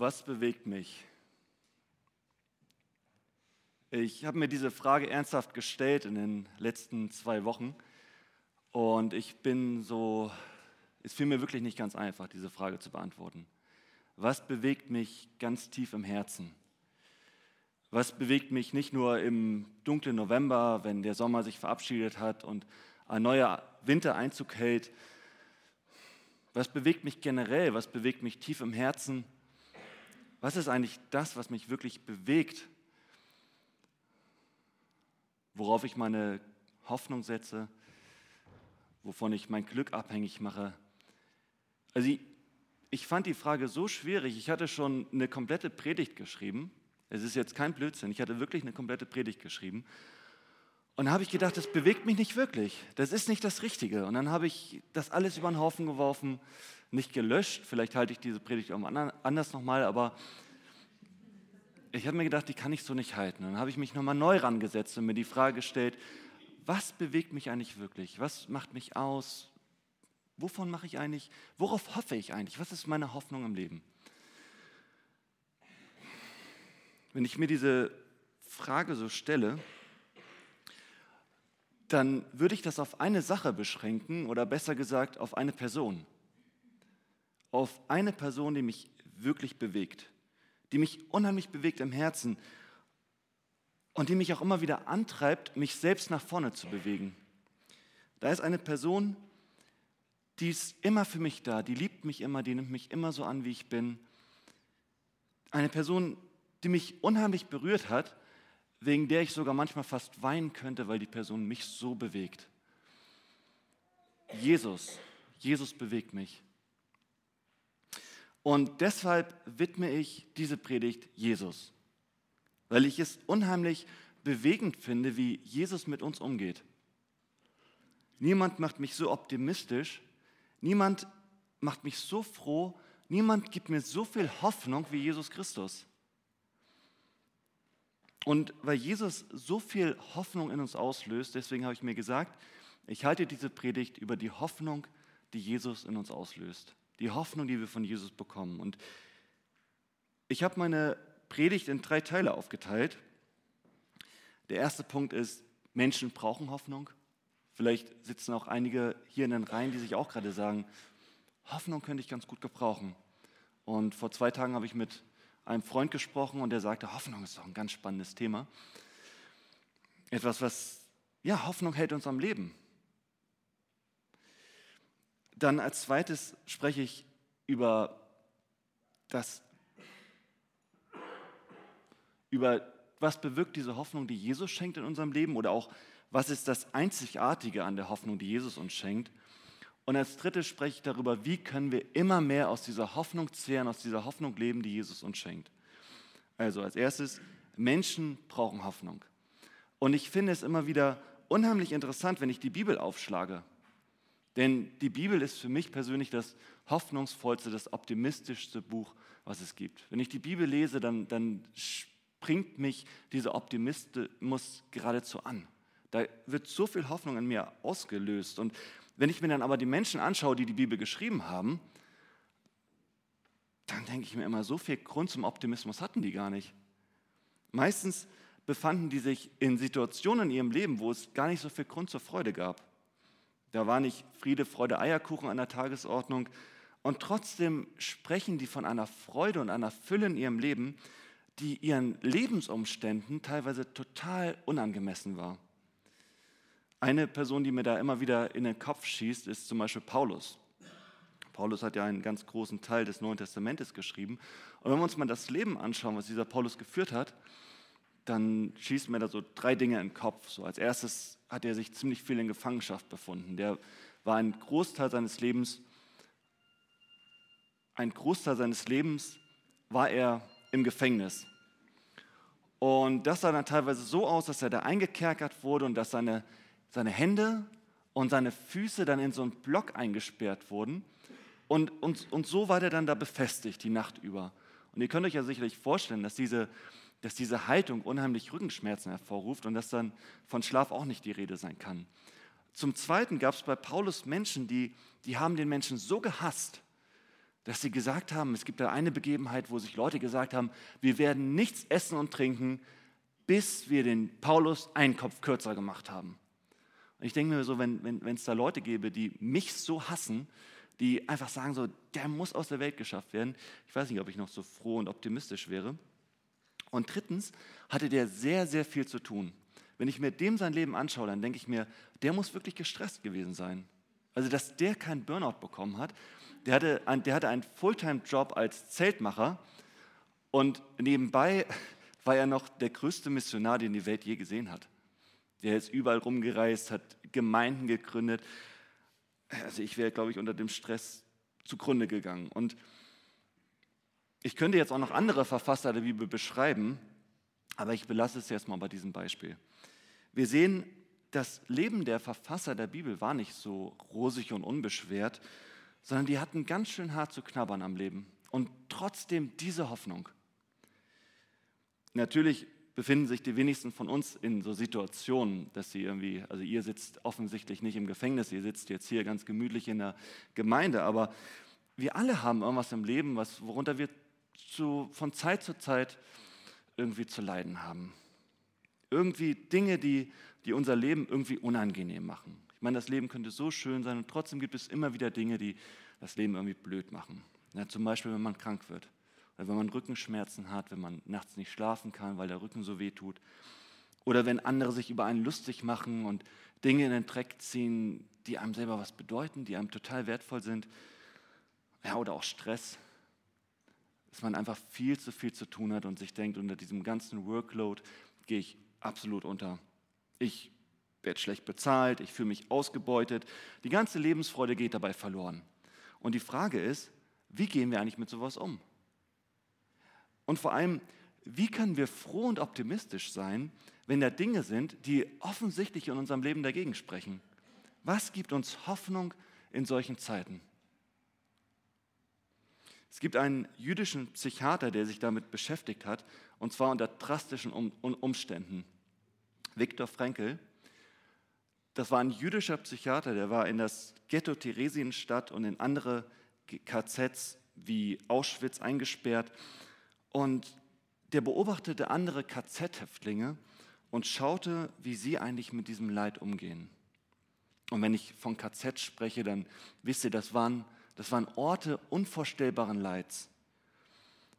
Was bewegt mich? Ich habe mir diese Frage ernsthaft gestellt in den letzten zwei Wochen und ich bin so, es fiel mir wirklich nicht ganz einfach, diese Frage zu beantworten. Was bewegt mich ganz tief im Herzen? Was bewegt mich nicht nur im dunklen November, wenn der Sommer sich verabschiedet hat und ein neuer Winter Einzug hält? Was bewegt mich generell? Was bewegt mich tief im Herzen? Was ist eigentlich das, was mich wirklich bewegt? Worauf ich meine Hoffnung setze? Wovon ich mein Glück abhängig mache? Also ich, ich fand die Frage so schwierig. Ich hatte schon eine komplette Predigt geschrieben. Es ist jetzt kein Blödsinn. Ich hatte wirklich eine komplette Predigt geschrieben. Und da habe ich gedacht, das bewegt mich nicht wirklich. Das ist nicht das Richtige. Und dann habe ich das alles über den Haufen geworfen nicht gelöscht. Vielleicht halte ich diese Predigt auch anders nochmal, aber ich habe mir gedacht, die kann ich so nicht halten. Dann habe ich mich nochmal neu rangesetzt und mir die Frage gestellt, was bewegt mich eigentlich wirklich? Was macht mich aus? Wovon mache ich eigentlich? Worauf hoffe ich eigentlich? Was ist meine Hoffnung im Leben? Wenn ich mir diese Frage so stelle, dann würde ich das auf eine Sache beschränken oder besser gesagt auf eine Person auf eine Person, die mich wirklich bewegt, die mich unheimlich bewegt im Herzen und die mich auch immer wieder antreibt, mich selbst nach vorne zu bewegen. Da ist eine Person, die ist immer für mich da, die liebt mich immer, die nimmt mich immer so an, wie ich bin. Eine Person, die mich unheimlich berührt hat, wegen der ich sogar manchmal fast weinen könnte, weil die Person mich so bewegt. Jesus, Jesus bewegt mich. Und deshalb widme ich diese Predigt Jesus, weil ich es unheimlich bewegend finde, wie Jesus mit uns umgeht. Niemand macht mich so optimistisch, niemand macht mich so froh, niemand gibt mir so viel Hoffnung wie Jesus Christus. Und weil Jesus so viel Hoffnung in uns auslöst, deswegen habe ich mir gesagt, ich halte diese Predigt über die Hoffnung, die Jesus in uns auslöst die Hoffnung, die wir von Jesus bekommen. Und ich habe meine Predigt in drei Teile aufgeteilt. Der erste Punkt ist, Menschen brauchen Hoffnung. Vielleicht sitzen auch einige hier in den Reihen, die sich auch gerade sagen, Hoffnung könnte ich ganz gut gebrauchen. Und vor zwei Tagen habe ich mit einem Freund gesprochen und der sagte, Hoffnung ist doch ein ganz spannendes Thema. Etwas, was, ja, Hoffnung hält uns am Leben. Dann als zweites spreche ich über das, über was bewirkt diese Hoffnung, die Jesus schenkt in unserem Leben oder auch was ist das Einzigartige an der Hoffnung, die Jesus uns schenkt. Und als drittes spreche ich darüber, wie können wir immer mehr aus dieser Hoffnung zehren, aus dieser Hoffnung leben, die Jesus uns schenkt. Also als erstes, Menschen brauchen Hoffnung. Und ich finde es immer wieder unheimlich interessant, wenn ich die Bibel aufschlage. Denn die Bibel ist für mich persönlich das hoffnungsvollste, das optimistischste Buch, was es gibt. Wenn ich die Bibel lese, dann, dann springt mich dieser Optimismus geradezu an. Da wird so viel Hoffnung in mir ausgelöst. Und wenn ich mir dann aber die Menschen anschaue, die die Bibel geschrieben haben, dann denke ich mir immer, so viel Grund zum Optimismus hatten die gar nicht. Meistens befanden die sich in Situationen in ihrem Leben, wo es gar nicht so viel Grund zur Freude gab. Da war nicht Friede, Freude, Eierkuchen an der Tagesordnung. Und trotzdem sprechen die von einer Freude und einer Fülle in ihrem Leben, die ihren Lebensumständen teilweise total unangemessen war. Eine Person, die mir da immer wieder in den Kopf schießt, ist zum Beispiel Paulus. Paulus hat ja einen ganz großen Teil des Neuen Testamentes geschrieben. Und wenn wir uns mal das Leben anschauen, was dieser Paulus geführt hat, dann schießen mir da so drei Dinge in den Kopf. So als erstes hat er sich ziemlich viel in Gefangenschaft befunden. Der war ein Großteil seines Lebens, ein Großteil seines Lebens war er im Gefängnis. Und das sah dann teilweise so aus, dass er da eingekerkert wurde und dass seine, seine Hände und seine Füße dann in so einen Block eingesperrt wurden. Und, und, und so war der dann da befestigt die Nacht über. Und ihr könnt euch ja sicherlich vorstellen, dass diese dass diese Haltung unheimlich Rückenschmerzen hervorruft und dass dann von Schlaf auch nicht die Rede sein kann. Zum Zweiten gab es bei Paulus Menschen, die, die haben den Menschen so gehasst, dass sie gesagt haben, es gibt da eine Begebenheit, wo sich Leute gesagt haben, wir werden nichts essen und trinken, bis wir den Paulus einen Kopf kürzer gemacht haben. Und ich denke mir so, wenn es wenn, da Leute gäbe, die mich so hassen, die einfach sagen so, der muss aus der Welt geschafft werden, ich weiß nicht, ob ich noch so froh und optimistisch wäre. Und drittens hatte der sehr, sehr viel zu tun. Wenn ich mir dem sein Leben anschaue, dann denke ich mir, der muss wirklich gestresst gewesen sein. Also, dass der keinen Burnout bekommen hat. Der hatte, ein, der hatte einen Fulltime-Job als Zeltmacher und nebenbei war er noch der größte Missionar, den die Welt je gesehen hat. Der ist überall rumgereist, hat Gemeinden gegründet. Also ich wäre, glaube ich, unter dem Stress zugrunde gegangen. Und ich könnte jetzt auch noch andere Verfasser der Bibel beschreiben, aber ich belasse es jetzt mal bei diesem Beispiel. Wir sehen, das Leben der Verfasser der Bibel war nicht so rosig und unbeschwert, sondern die hatten ganz schön hart zu knabbern am Leben. Und trotzdem diese Hoffnung. Natürlich befinden sich die wenigsten von uns in so Situationen, dass sie irgendwie, also ihr sitzt offensichtlich nicht im Gefängnis, ihr sitzt jetzt hier ganz gemütlich in der Gemeinde, aber wir alle haben irgendwas im Leben, was, worunter wir zu, von Zeit zu Zeit irgendwie zu leiden haben. Irgendwie Dinge, die, die unser Leben irgendwie unangenehm machen. Ich meine, das Leben könnte so schön sein und trotzdem gibt es immer wieder Dinge, die das Leben irgendwie blöd machen. Ja, zum Beispiel, wenn man krank wird oder wenn man Rückenschmerzen hat, wenn man nachts nicht schlafen kann, weil der Rücken so weh tut. Oder wenn andere sich über einen lustig machen und Dinge in den Dreck ziehen, die einem selber was bedeuten, die einem total wertvoll sind. Ja, oder auch Stress dass man einfach viel zu viel zu tun hat und sich denkt, unter diesem ganzen Workload gehe ich absolut unter. Ich werde schlecht bezahlt, ich fühle mich ausgebeutet, die ganze Lebensfreude geht dabei verloren. Und die Frage ist, wie gehen wir eigentlich mit sowas um? Und vor allem, wie können wir froh und optimistisch sein, wenn da Dinge sind, die offensichtlich in unserem Leben dagegen sprechen? Was gibt uns Hoffnung in solchen Zeiten? Es gibt einen jüdischen Psychiater, der sich damit beschäftigt hat, und zwar unter drastischen Umständen. Viktor Frankl, das war ein jüdischer Psychiater, der war in das Ghetto Theresienstadt und in andere KZs wie Auschwitz eingesperrt. Und der beobachtete andere KZ-Häftlinge und schaute, wie sie eigentlich mit diesem Leid umgehen. Und wenn ich von KZ spreche, dann wisst ihr, das waren das waren Orte unvorstellbaren Leids.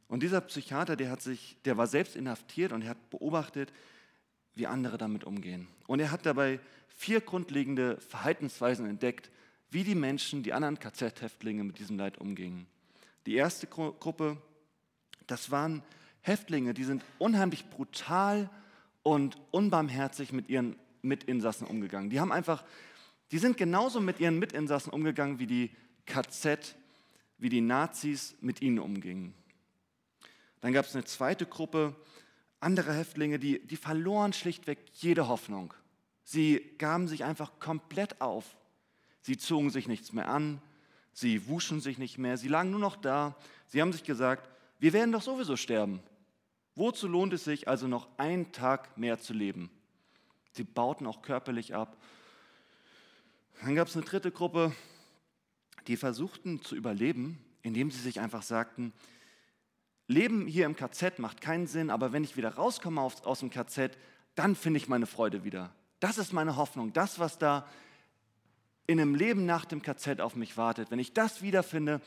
Und dieser Psychiater, der, hat sich, der war selbst inhaftiert und er hat beobachtet, wie andere damit umgehen. Und er hat dabei vier grundlegende Verhaltensweisen entdeckt, wie die Menschen, die anderen KZ-Häftlinge mit diesem Leid umgingen. Die erste Gruppe, das waren Häftlinge, die sind unheimlich brutal und unbarmherzig mit ihren Mitinsassen umgegangen. Die haben einfach, die sind genauso mit ihren Mitinsassen umgegangen wie die KZ, wie die Nazis mit ihnen umgingen. Dann gab es eine zweite Gruppe, andere Häftlinge, die, die verloren schlichtweg jede Hoffnung. Sie gaben sich einfach komplett auf. Sie zogen sich nichts mehr an, sie wuschen sich nicht mehr, sie lagen nur noch da. Sie haben sich gesagt, wir werden doch sowieso sterben. Wozu lohnt es sich also noch einen Tag mehr zu leben? Sie bauten auch körperlich ab. Dann gab es eine dritte Gruppe, die versuchten zu überleben, indem sie sich einfach sagten, Leben hier im KZ macht keinen Sinn, aber wenn ich wieder rauskomme aus, dem KZ, dann finde ich meine Freude wieder. Das ist meine Hoffnung, das, was da in einem Leben nach dem KZ auf mich wartet. Wenn ich das wiederfinde,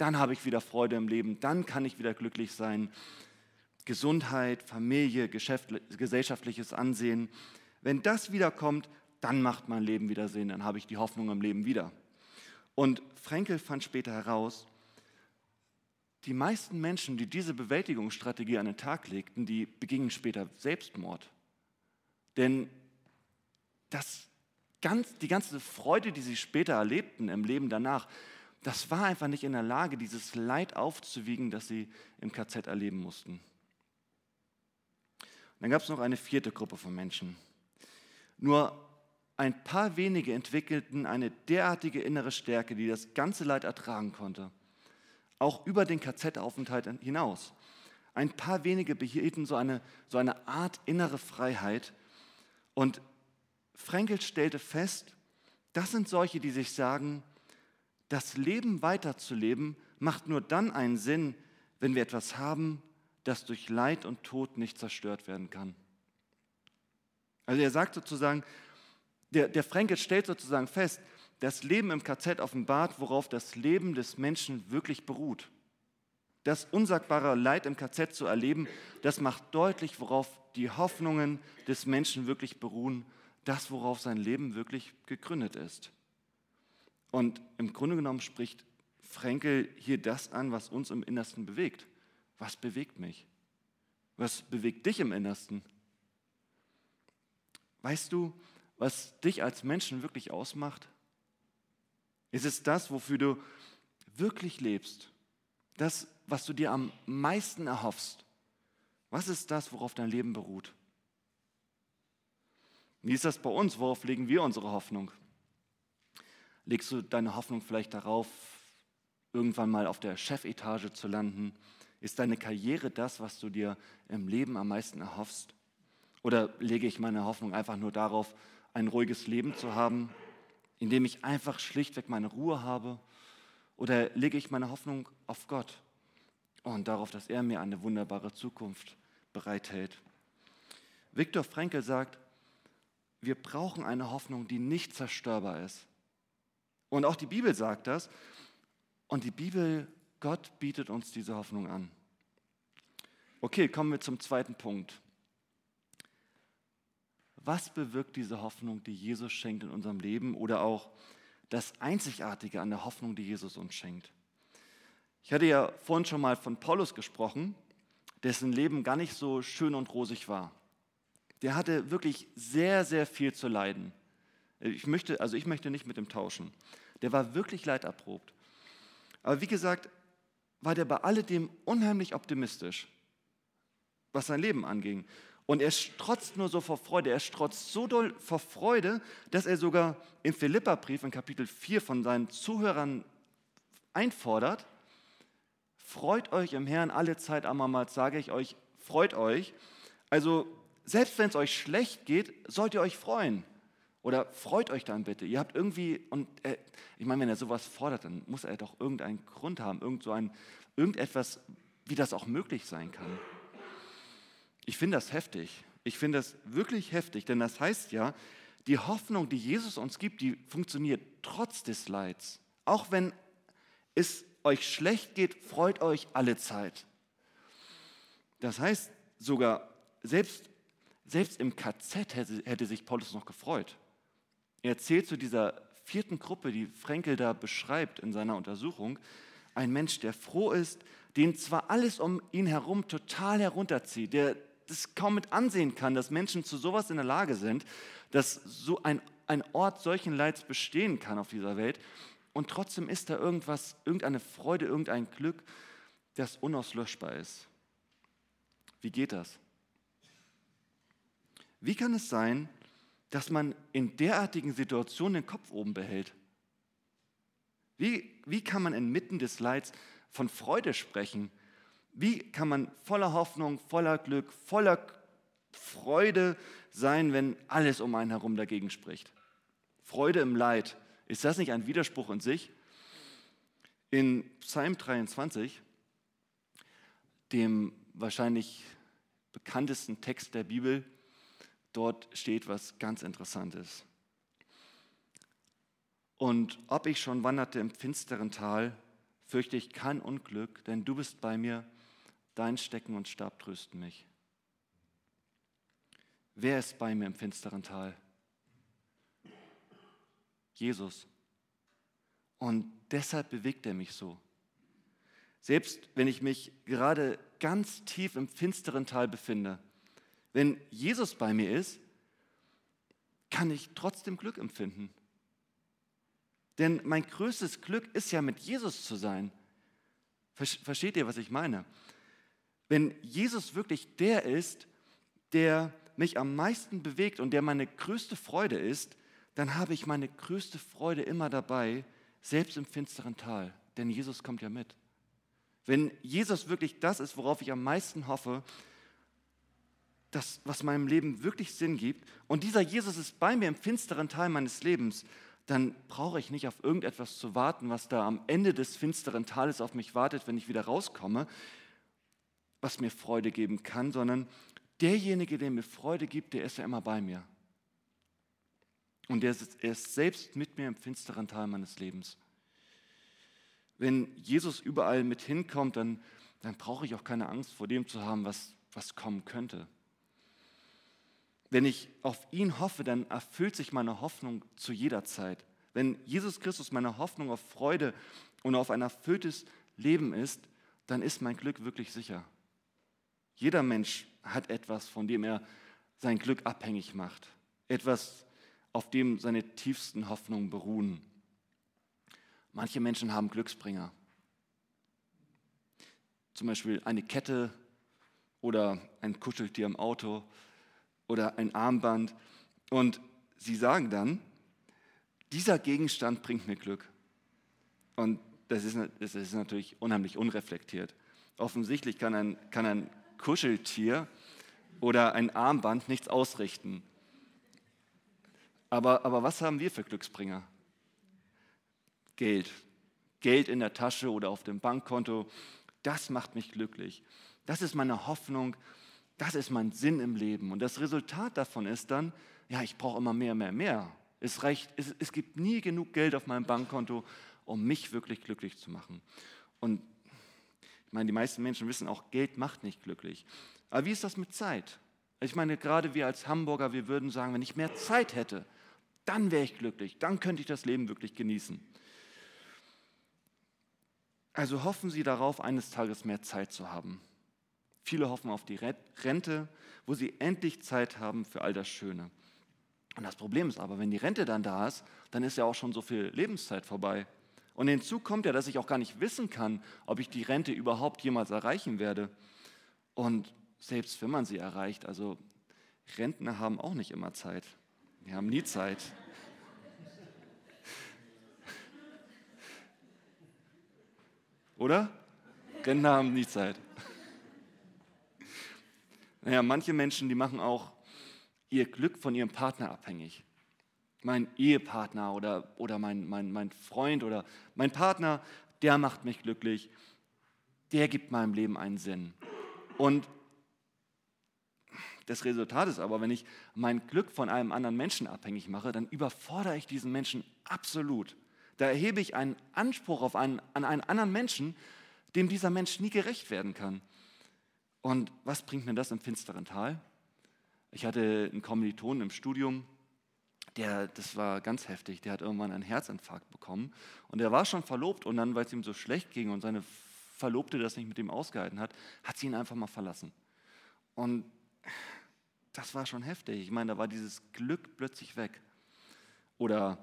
dann habe ich wieder Freude im Leben, dann kann ich wieder glücklich sein. Gesundheit, Familie, gesellschaftliches Ansehen. Wenn das wiederkommt, dann macht mein Leben wieder Sinn, dann habe ich die Hoffnung im Leben wieder. Und Frenkel fand später heraus, die meisten Menschen, die diese Bewältigungsstrategie an den Tag legten, die begingen später Selbstmord. Denn das ganz, die ganze Freude, die sie später erlebten im Leben danach, das war einfach nicht in der Lage, dieses Leid aufzuwiegen, das sie im KZ erleben mussten. Dann gab es noch eine vierte Gruppe von Menschen. Nur ein paar wenige entwickelten eine derartige innere Stärke, die das ganze Leid ertragen konnte, auch über den KZ-Aufenthalt hinaus. Ein paar wenige behielten so eine, so eine Art innere Freiheit. Und Frenkel stellte fest, das sind solche, die sich sagen, das Leben weiterzuleben macht nur dann einen Sinn, wenn wir etwas haben, das durch Leid und Tod nicht zerstört werden kann. Also er sagt sozusagen, der, der Fränkel stellt sozusagen fest, das Leben im KZ offenbart, worauf das Leben des Menschen wirklich beruht. Das unsagbare Leid im KZ zu erleben, das macht deutlich, worauf die Hoffnungen des Menschen wirklich beruhen, das, worauf sein Leben wirklich gegründet ist. Und im Grunde genommen spricht Frenkel hier das an, was uns im Innersten bewegt. Was bewegt mich? Was bewegt dich im Innersten? Weißt du, was dich als Menschen wirklich ausmacht? Ist es das, wofür du wirklich lebst? Das, was du dir am meisten erhoffst? Was ist das, worauf dein Leben beruht? Wie ist das bei uns? Worauf legen wir unsere Hoffnung? Legst du deine Hoffnung vielleicht darauf, irgendwann mal auf der Chefetage zu landen? Ist deine Karriere das, was du dir im Leben am meisten erhoffst? Oder lege ich meine Hoffnung einfach nur darauf, ein ruhiges Leben zu haben, indem ich einfach schlichtweg meine Ruhe habe? Oder lege ich meine Hoffnung auf Gott und darauf, dass er mir eine wunderbare Zukunft bereithält? Viktor Frankl sagt, wir brauchen eine Hoffnung, die nicht zerstörbar ist. Und auch die Bibel sagt das. Und die Bibel, Gott bietet uns diese Hoffnung an. Okay, kommen wir zum zweiten Punkt. Was bewirkt diese Hoffnung, die Jesus schenkt in unserem Leben oder auch das Einzigartige an der Hoffnung, die Jesus uns schenkt? Ich hatte ja vorhin schon mal von Paulus gesprochen, dessen Leben gar nicht so schön und rosig war. Der hatte wirklich sehr, sehr viel zu leiden. Ich möchte, also ich möchte nicht mit ihm tauschen. Der war wirklich leiderprobt. Aber wie gesagt, war der bei alledem unheimlich optimistisch, was sein Leben anging. Und er strotzt nur so vor Freude, er strotzt so doll vor Freude, dass er sogar im Philipperbrief in Kapitel 4 von seinen Zuhörern einfordert, freut euch im Herrn alle Zeit, abermals sage ich euch, freut euch. Also selbst wenn es euch schlecht geht, sollt ihr euch freuen. Oder freut euch dann bitte. Ihr habt irgendwie, und er, ich meine, wenn er sowas fordert, dann muss er doch irgendeinen Grund haben, irgend so ein, irgendetwas, wie das auch möglich sein kann. Ich finde das heftig. Ich finde das wirklich heftig, denn das heißt ja, die Hoffnung, die Jesus uns gibt, die funktioniert trotz des Leids. Auch wenn es euch schlecht geht, freut euch alle Zeit. Das heißt sogar, selbst, selbst im KZ hätte, hätte sich Paulus noch gefreut. Er erzählt zu dieser vierten Gruppe, die Frenkel da beschreibt in seiner Untersuchung, ein Mensch, der froh ist, den zwar alles um ihn herum total herunterzieht, der das kaum mit ansehen kann, dass Menschen zu sowas in der Lage sind, dass so ein, ein Ort solchen Leids bestehen kann auf dieser Welt. Und trotzdem ist da irgendwas, irgendeine Freude, irgendein Glück, das unauslöschbar ist. Wie geht das? Wie kann es sein, dass man in derartigen Situationen den Kopf oben behält? Wie, wie kann man inmitten des Leids von Freude sprechen? Wie kann man voller Hoffnung, voller Glück, voller Freude sein, wenn alles um einen herum dagegen spricht? Freude im Leid. Ist das nicht ein Widerspruch in sich? In Psalm 23, dem wahrscheinlich bekanntesten Text der Bibel, dort steht was ganz Interessantes. Und ob ich schon wanderte im finsteren Tal, fürchte ich kein Unglück, denn du bist bei mir, dein Stecken und Stab trösten mich. Wer ist bei mir im finsteren Tal? Jesus. Und deshalb bewegt er mich so. Selbst wenn ich mich gerade ganz tief im finsteren Tal befinde, wenn Jesus bei mir ist, kann ich trotzdem Glück empfinden. Denn mein größtes Glück ist ja mit Jesus zu sein. Versteht ihr, was ich meine? Wenn Jesus wirklich der ist, der mich am meisten bewegt und der meine größte Freude ist, dann habe ich meine größte Freude immer dabei, selbst im finsteren Tal. Denn Jesus kommt ja mit. Wenn Jesus wirklich das ist, worauf ich am meisten hoffe, das, was meinem Leben wirklich Sinn gibt, und dieser Jesus ist bei mir im finsteren Teil meines Lebens, dann brauche ich nicht auf irgendetwas zu warten, was da am Ende des finsteren Tales auf mich wartet, wenn ich wieder rauskomme, was mir Freude geben kann, sondern derjenige, der mir Freude gibt, der ist ja immer bei mir. Und er ist, selbst mit mir im finsteren Tal meines Lebens. Wenn Jesus überall mit hinkommt, dann, dann brauche ich auch keine Angst vor dem zu haben, was, was kommen könnte. Wenn ich auf ihn hoffe, dann erfüllt sich meine Hoffnung zu jeder Zeit. Wenn Jesus Christus meine Hoffnung auf Freude und auf ein erfülltes Leben ist, dann ist mein Glück wirklich sicher. Jeder Mensch hat etwas, von dem er sein Glück abhängig macht. Etwas, auf dem seine tiefsten Hoffnungen beruhen. Manche Menschen haben Glücksbringer. Zum Beispiel eine Kette oder ein Kuscheltier im Auto oder ein Armband. Und sie sagen dann, dieser Gegenstand bringt mir Glück. Und das ist, das ist natürlich unheimlich unreflektiert. Offensichtlich kann ein, kann ein Kuscheltier oder ein Armband nichts ausrichten. Aber, aber was haben wir für Glücksbringer? Geld. Geld in der Tasche oder auf dem Bankkonto, das macht mich glücklich. Das ist meine Hoffnung, das ist mein Sinn im Leben. Und das Resultat davon ist dann, ja, ich brauche immer mehr, mehr, mehr. Es, reicht, es, es gibt nie genug Geld auf meinem Bankkonto, um mich wirklich glücklich zu machen. Und ich meine, die meisten Menschen wissen auch, Geld macht nicht glücklich. Aber wie ist das mit Zeit? Ich meine, gerade wir als Hamburger, wir würden sagen, wenn ich mehr Zeit hätte, dann wäre ich glücklich, dann könnte ich das Leben wirklich genießen. Also hoffen Sie darauf, eines Tages mehr Zeit zu haben. Viele hoffen auf die Rente, wo sie endlich Zeit haben für all das Schöne. Und das Problem ist aber, wenn die Rente dann da ist, dann ist ja auch schon so viel Lebenszeit vorbei. Und hinzu kommt ja, dass ich auch gar nicht wissen kann, ob ich die Rente überhaupt jemals erreichen werde. Und selbst wenn man sie erreicht, also Rentner haben auch nicht immer Zeit. Die haben nie Zeit. Oder? Rentner haben nie Zeit. Naja, manche Menschen, die machen auch ihr Glück von ihrem Partner abhängig. Mein Ehepartner oder, oder mein, mein, mein Freund oder mein Partner, der macht mich glücklich. Der gibt meinem Leben einen Sinn. Und das Resultat ist aber, wenn ich mein Glück von einem anderen Menschen abhängig mache, dann überfordere ich diesen Menschen absolut. Da erhebe ich einen Anspruch auf einen, an einen anderen Menschen, dem dieser Mensch nie gerecht werden kann. Und was bringt mir das im finsteren Tal? Ich hatte einen Kommilitonen im Studium, der, das war ganz heftig, der hat irgendwann einen Herzinfarkt bekommen und er war schon verlobt und dann, weil es ihm so schlecht ging und seine Verlobte das nicht mit ihm ausgehalten hat, hat sie ihn einfach mal verlassen. Und das war schon heftig. Ich meine, da war dieses Glück plötzlich weg. Oder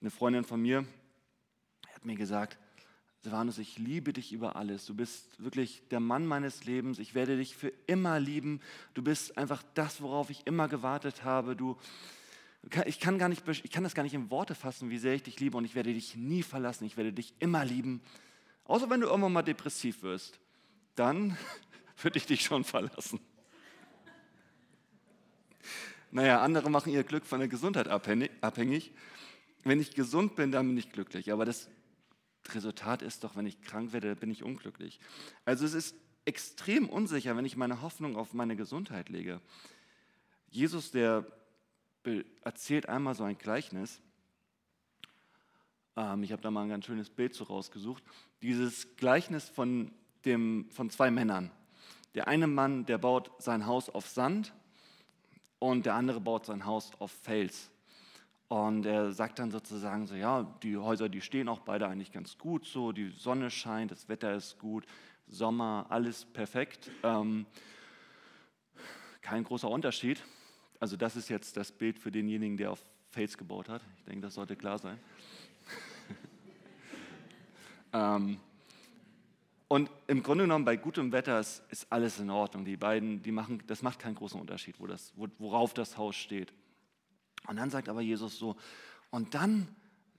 eine Freundin von mir hat mir gesagt, Silvanus, ich liebe dich über alles. Du bist wirklich der Mann meines Lebens. Ich werde dich für immer lieben. Du bist einfach das, worauf ich immer gewartet habe. Du, ich, kann gar nicht, ich kann das gar nicht in Worte fassen, wie sehr ich dich liebe und ich werde dich nie verlassen. Ich werde dich immer lieben. Außer wenn du irgendwann mal depressiv wirst. Dann würde ich dich schon verlassen. Naja, andere machen ihr Glück von der Gesundheit abhängig. Wenn ich gesund bin, dann bin ich glücklich. Aber das Resultat ist doch, wenn ich krank werde, bin ich unglücklich. Also es ist extrem unsicher, wenn ich meine Hoffnung auf meine Gesundheit lege. Jesus, der erzählt einmal so ein Gleichnis. Ähm, ich habe da mal ein ganz schönes Bild so rausgesucht. Dieses Gleichnis von, dem, von zwei Männern. Der eine Mann, der baut sein Haus auf Sand und der andere baut sein Haus auf Fels. Und er sagt dann sozusagen so, ja, die Häuser, die stehen auch beide eigentlich ganz gut so, die Sonne scheint, das Wetter ist gut, Sommer, alles perfekt. Ähm, kein großer Unterschied. Also das ist jetzt das Bild für denjenigen, der auf Fels gebaut hat. Ich denke, das sollte klar sein. ähm, und im Grunde genommen bei gutem Wetter ist, ist, alles in Ordnung. Die beiden, die machen, das macht keinen großen Unterschied, wo das, worauf das Haus steht. Und dann sagt aber Jesus so, und dann,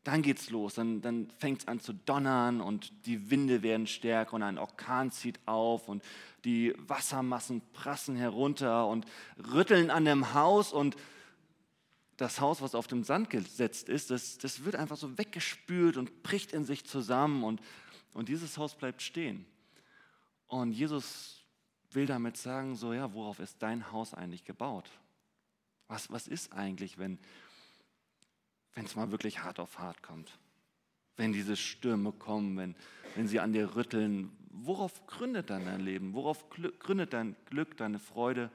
dann geht's los, dann, dann fängt es an zu donnern und die Winde werden stärker und ein Orkan zieht auf und die Wassermassen prassen herunter und rütteln an dem Haus und das Haus, was auf dem Sand gesetzt ist, das, das wird einfach so weggespült und bricht in sich zusammen und, und dieses Haus bleibt stehen. Und Jesus will damit sagen, so ja, worauf ist dein Haus eigentlich gebaut? Was, was ist eigentlich, wenn es mal wirklich hart auf hart kommt? Wenn diese Stürme kommen, wenn, wenn sie an dir rütteln, worauf gründet dann dein Leben? Worauf gründet dein Glück, deine Freude?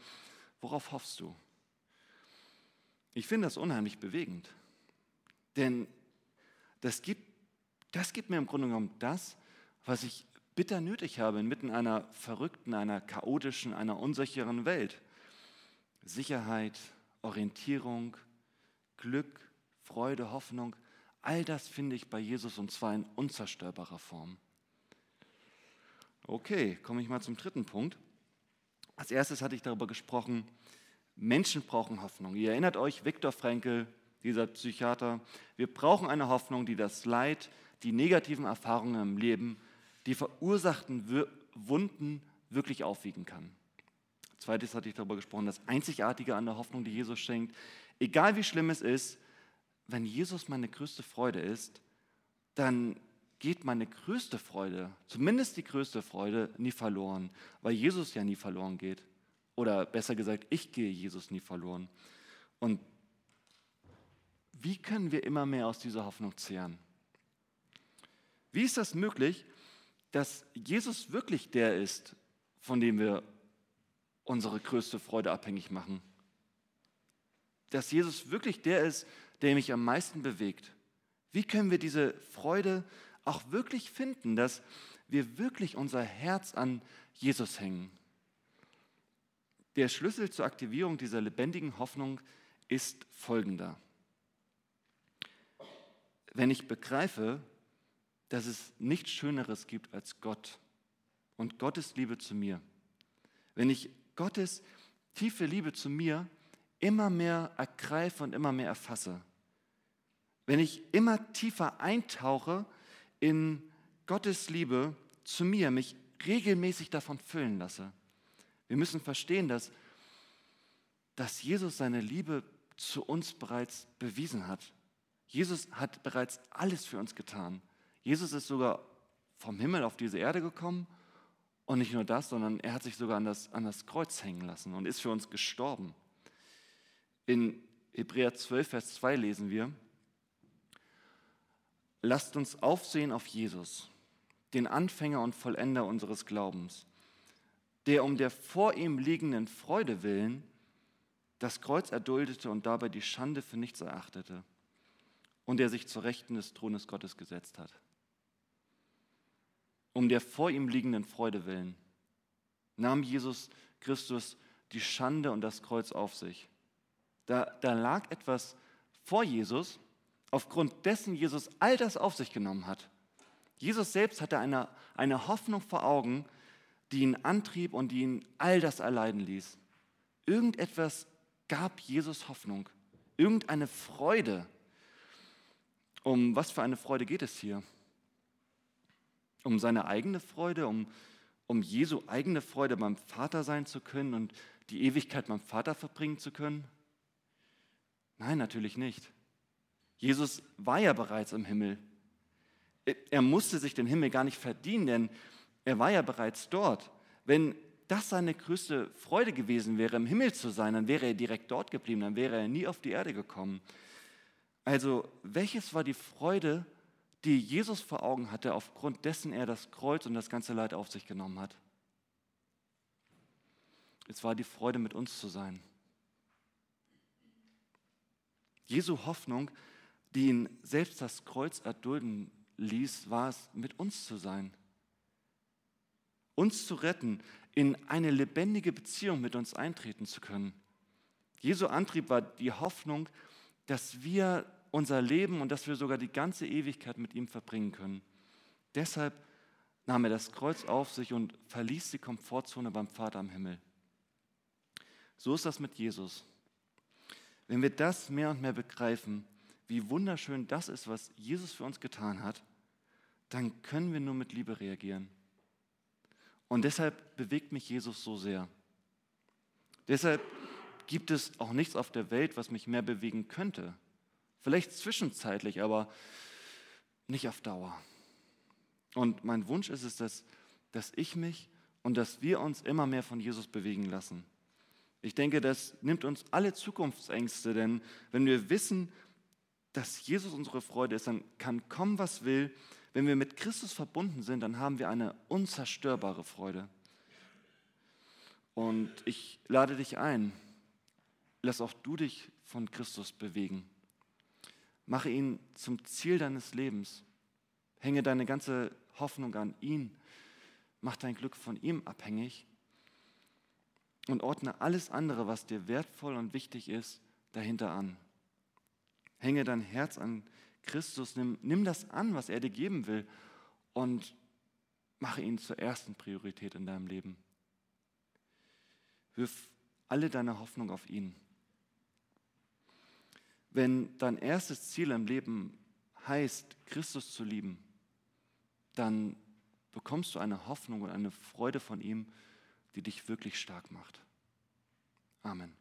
Worauf hoffst du? Ich finde das unheimlich bewegend. Denn das gibt, das gibt mir im Grunde genommen das, was ich bitter nötig habe inmitten einer verrückten, einer chaotischen, einer unsicheren Welt. Sicherheit, Orientierung, Glück, Freude, Hoffnung, all das finde ich bei Jesus und zwar in unzerstörbarer Form. Okay, komme ich mal zum dritten Punkt. Als erstes hatte ich darüber gesprochen, Menschen brauchen Hoffnung. Ihr erinnert euch, Viktor Frankl, dieser Psychiater, wir brauchen eine Hoffnung, die das Leid, die negativen Erfahrungen im Leben, die verursachten Wunden wirklich aufwiegen kann. Zweites hatte ich darüber gesprochen, das Einzigartige an der Hoffnung, die Jesus schenkt. Egal wie schlimm es ist, wenn Jesus meine größte Freude ist, dann geht meine größte Freude, zumindest die größte Freude, nie verloren, weil Jesus ja nie verloren geht. Oder besser gesagt, ich gehe Jesus nie verloren. Und wie können wir immer mehr aus dieser Hoffnung zehren? Wie ist das möglich, dass Jesus wirklich der ist, von dem wir unsere größte Freude abhängig machen? Dass Jesus wirklich der ist, der mich am meisten bewegt? Wie können wir diese Freude auch wirklich finden, dass wir wirklich unser Herz an Jesus hängen? Der Schlüssel zur Aktivierung dieser lebendigen Hoffnung ist folgender. Wenn ich begreife, dass es nichts Schöneres gibt als Gott und Gottes Liebe zu mir, wenn ich Gottes tiefe Liebe zu mir immer mehr ergreife und immer mehr erfasse, wenn ich immer tiefer eintauche in Gottes Liebe zu mir, mich regelmäßig davon füllen lasse, wir müssen verstehen, dass, dass Jesus seine Liebe zu uns bereits bewiesen hat. Jesus hat bereits alles für uns getan. Jesus ist sogar vom Himmel auf diese Erde gekommen und nicht nur das, sondern er hat sich sogar an das, an das Kreuz hängen lassen und ist für uns gestorben. In Hebräer 12, Vers 2 lesen wir, lasst uns aufsehen auf Jesus, den Anfänger und Vollender unseres Glaubens der um der vor ihm liegenden Freude willen das Kreuz erduldete und dabei die Schande für nichts erachtete und der sich zur Rechten des Thrones Gottes gesetzt hat. Um der vor ihm liegenden Freude willen nahm Jesus Christus die Schande und das Kreuz auf sich. Da, da lag etwas vor Jesus, aufgrund dessen Jesus all das auf sich genommen hat. Jesus selbst hatte eine, eine Hoffnung vor Augen, die ihn antrieb und die ihn all das erleiden ließ. Irgendetwas gab Jesus Hoffnung, irgendeine Freude. Um was für eine Freude geht es hier? Um seine eigene Freude, um, um Jesu eigene Freude beim Vater sein zu können und die Ewigkeit beim Vater verbringen zu können? Nein, natürlich nicht. Jesus war ja bereits im Himmel. Er musste sich den Himmel gar nicht verdienen, denn er war ja bereits dort. Wenn das seine größte Freude gewesen wäre, im Himmel zu sein, dann wäre er direkt dort geblieben, dann wäre er nie auf die Erde gekommen. Also, welches war die Freude, die Jesus vor Augen hatte, aufgrund dessen er das Kreuz und das ganze Leid auf sich genommen hat? Es war die Freude, mit uns zu sein. Jesu Hoffnung, die ihn selbst das Kreuz erdulden ließ, war es, mit uns zu sein uns zu retten, in eine lebendige Beziehung mit uns eintreten zu können. Jesu Antrieb war die Hoffnung, dass wir unser Leben und dass wir sogar die ganze Ewigkeit mit ihm verbringen können. Deshalb nahm er das Kreuz auf sich und verließ die Komfortzone beim Vater im Himmel. So ist das mit Jesus. Wenn wir das mehr und mehr begreifen, wie wunderschön das ist, was Jesus für uns getan hat, dann können wir nur mit Liebe reagieren. Und deshalb bewegt mich Jesus so sehr. Deshalb gibt es auch nichts auf der Welt, was mich mehr bewegen könnte. Vielleicht zwischenzeitlich, aber nicht auf Dauer. Und mein Wunsch ist es, dass, dass ich mich und dass wir uns immer mehr von Jesus bewegen lassen. Ich denke, das nimmt uns alle Zukunftsängste, denn wenn wir wissen, dass Jesus unsere Freude ist, dann kann kommen, was will. Wenn wir mit Christus verbunden sind, dann haben wir eine unzerstörbare Freude. Und ich lade dich ein, lass auch du dich von Christus bewegen. Mache ihn zum Ziel deines Lebens. Hänge deine ganze Hoffnung an ihn. Mach dein Glück von ihm abhängig und ordne alles andere, was dir wertvoll und wichtig ist, dahinter an. Hänge dein Herz an Christus, nimm, nimm das an, was er dir geben will und mache ihn zur ersten Priorität in deinem Leben. Wirf alle deine Hoffnung auf ihn. Wenn dein erstes Ziel im Leben heißt, Christus zu lieben, dann bekommst du eine Hoffnung und eine Freude von ihm, die dich wirklich stark macht. Amen.